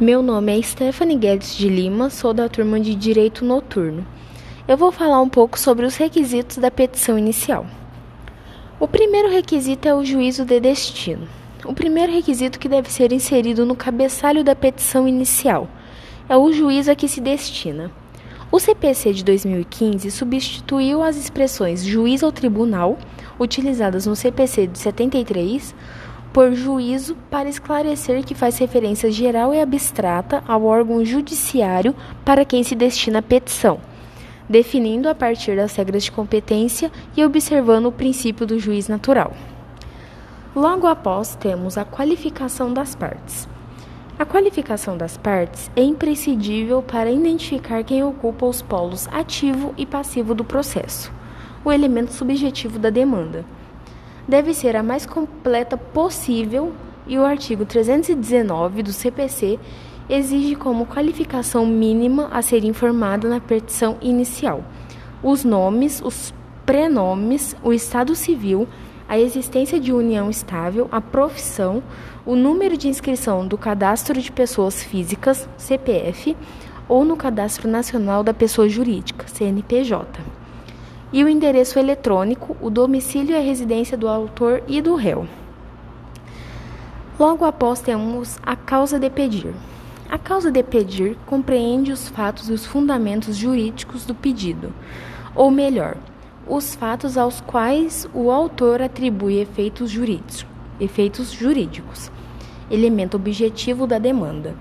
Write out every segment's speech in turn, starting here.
Meu nome é Stephanie Guedes de Lima, sou da turma de Direito Noturno. Eu vou falar um pouco sobre os requisitos da petição inicial. O primeiro requisito é o juízo de destino. O primeiro requisito que deve ser inserido no cabeçalho da petição inicial é o juízo a que se destina. O CPC de 2015 substituiu as expressões juiz ou tribunal, utilizadas no CPC de 73, por juízo para esclarecer que faz referência geral e abstrata ao órgão judiciário para quem se destina a petição, definindo a partir das regras de competência e observando o princípio do juiz natural. Logo após, temos a qualificação das partes. A qualificação das partes é imprescindível para identificar quem ocupa os polos ativo e passivo do processo, o elemento subjetivo da demanda deve ser a mais completa possível e o artigo 319 do CPC exige como qualificação mínima a ser informada na petição inicial. Os nomes, os prenomes, o estado civil, a existência de união estável, a profissão, o número de inscrição do Cadastro de Pessoas Físicas, CPF, ou no Cadastro Nacional da Pessoa Jurídica, CNPJ e o endereço eletrônico, o domicílio e a residência do autor e do réu. Logo após temos a causa de pedir. A causa de pedir compreende os fatos e os fundamentos jurídicos do pedido, ou melhor, os fatos aos quais o autor atribui efeitos jurídicos, efeitos jurídicos, elemento objetivo da demanda.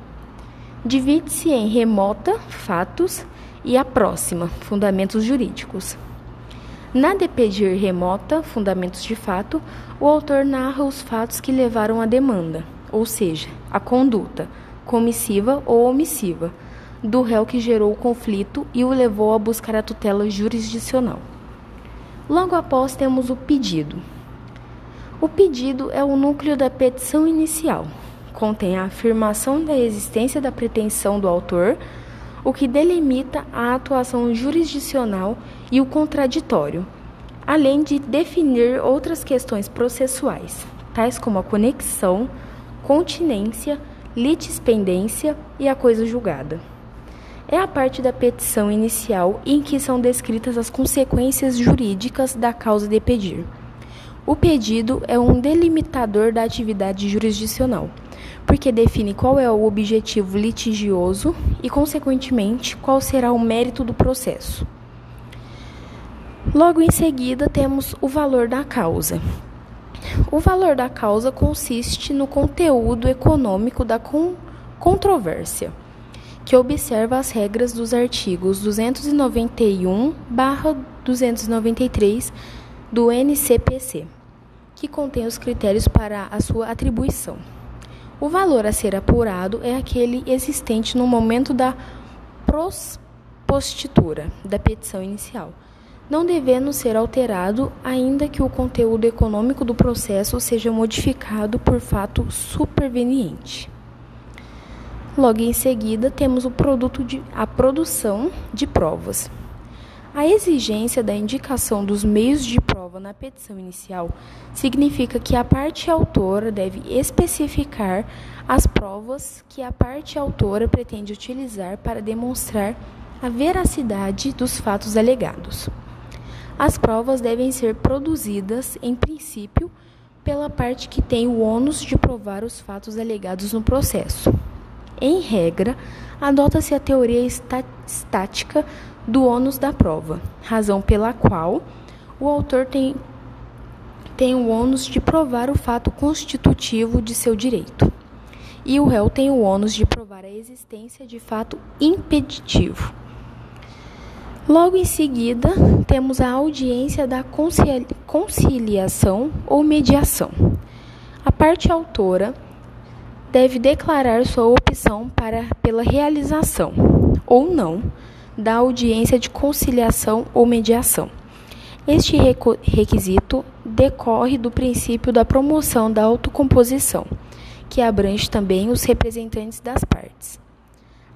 Divide-se em remota, fatos, e a próxima, fundamentos jurídicos. Na de pedir remota, fundamentos de fato, o autor narra os fatos que levaram à demanda, ou seja, a conduta, comissiva ou omissiva, do réu que gerou o conflito e o levou a buscar a tutela jurisdicional. Logo após temos o pedido. O pedido é o núcleo da petição inicial. Contém a afirmação da existência da pretensão do autor o que delimita a atuação jurisdicional e o contraditório, além de definir outras questões processuais, tais como a conexão, continência, litispendência e a coisa julgada. É a parte da petição inicial em que são descritas as consequências jurídicas da causa de pedir. O pedido é um delimitador da atividade jurisdicional porque define qual é o objetivo litigioso e, consequentemente, qual será o mérito do processo. Logo em seguida, temos o valor da causa. O valor da causa consiste no conteúdo econômico da con controvérsia, que observa as regras dos artigos 291/293 do NCPC, que contém os critérios para a sua atribuição. O valor a ser apurado é aquele existente no momento da propositura da petição inicial, não devendo ser alterado, ainda que o conteúdo econômico do processo seja modificado por fato superveniente. Logo em seguida, temos o produto de a produção de provas. A exigência da indicação dos meios de prova na petição inicial significa que a parte autora deve especificar as provas que a parte autora pretende utilizar para demonstrar a veracidade dos fatos alegados. As provas devem ser produzidas, em princípio, pela parte que tem o ônus de provar os fatos alegados no processo. Em regra, adota-se a teoria estática do ônus da prova, razão pela qual o autor tem, tem o ônus de provar o fato constitutivo de seu direito, e o réu tem o ônus de provar a existência de fato impeditivo. Logo em seguida, temos a audiência da conciliação ou mediação. A parte autora deve declarar sua opção para, pela realização ou não da audiência de conciliação ou mediação. Este requisito decorre do princípio da promoção da autocomposição, que abrange também os representantes das partes.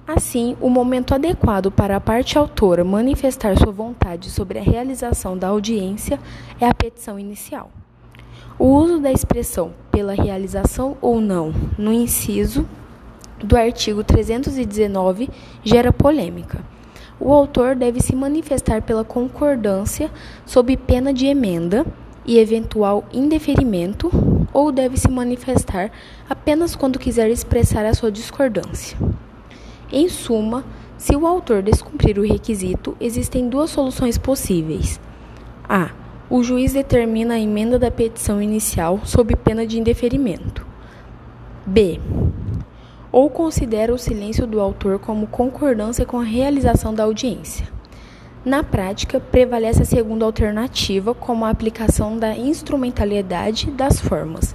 Assim, o momento adequado para a parte autora manifestar sua vontade sobre a realização da audiência é a petição inicial. O uso da expressão pela realização ou não no inciso do artigo 319 gera polêmica. O autor deve se manifestar pela concordância sob pena de emenda e eventual indeferimento, ou deve se manifestar apenas quando quiser expressar a sua discordância. Em suma, se o autor descumprir o requisito, existem duas soluções possíveis. A. O juiz determina a emenda da petição inicial sob pena de indeferimento. B. Ou considera o silêncio do autor como concordância com a realização da audiência. Na prática, prevalece a segunda alternativa, como a aplicação da instrumentalidade das formas,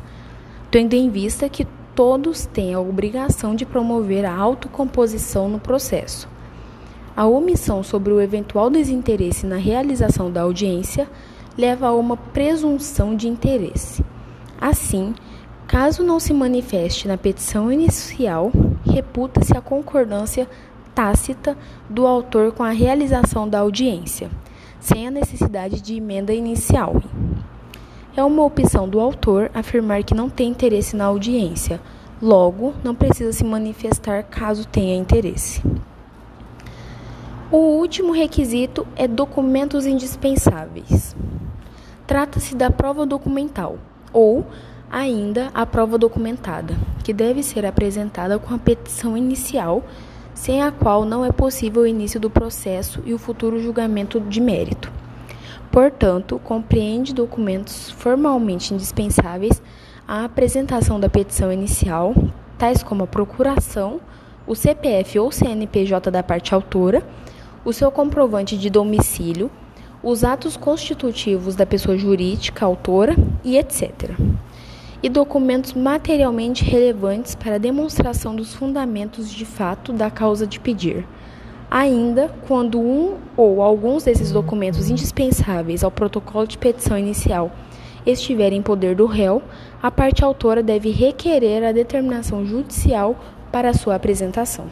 tendo em vista que todos têm a obrigação de promover a autocomposição no processo. A omissão sobre o eventual desinteresse na realização da audiência leva a uma presunção de interesse. Assim, caso não se manifeste na petição inicial, reputa-se a concordância tácita do autor com a realização da audiência, sem a necessidade de emenda inicial. É uma opção do autor afirmar que não tem interesse na audiência, logo, não precisa se manifestar caso tenha interesse. O último requisito é documentos indispensáveis. Trata-se da prova documental, ou ainda a prova documentada, que deve ser apresentada com a petição inicial, sem a qual não é possível o início do processo e o futuro julgamento de mérito. Portanto, compreende documentos formalmente indispensáveis à apresentação da petição inicial, tais como a procuração, o CPF ou CNPJ da parte autora o seu comprovante de domicílio, os atos constitutivos da pessoa jurídica autora e etc. E documentos materialmente relevantes para a demonstração dos fundamentos de fato da causa de pedir. Ainda, quando um ou alguns desses documentos indispensáveis ao protocolo de petição inicial estiverem em poder do réu, a parte autora deve requerer a determinação judicial para sua apresentação.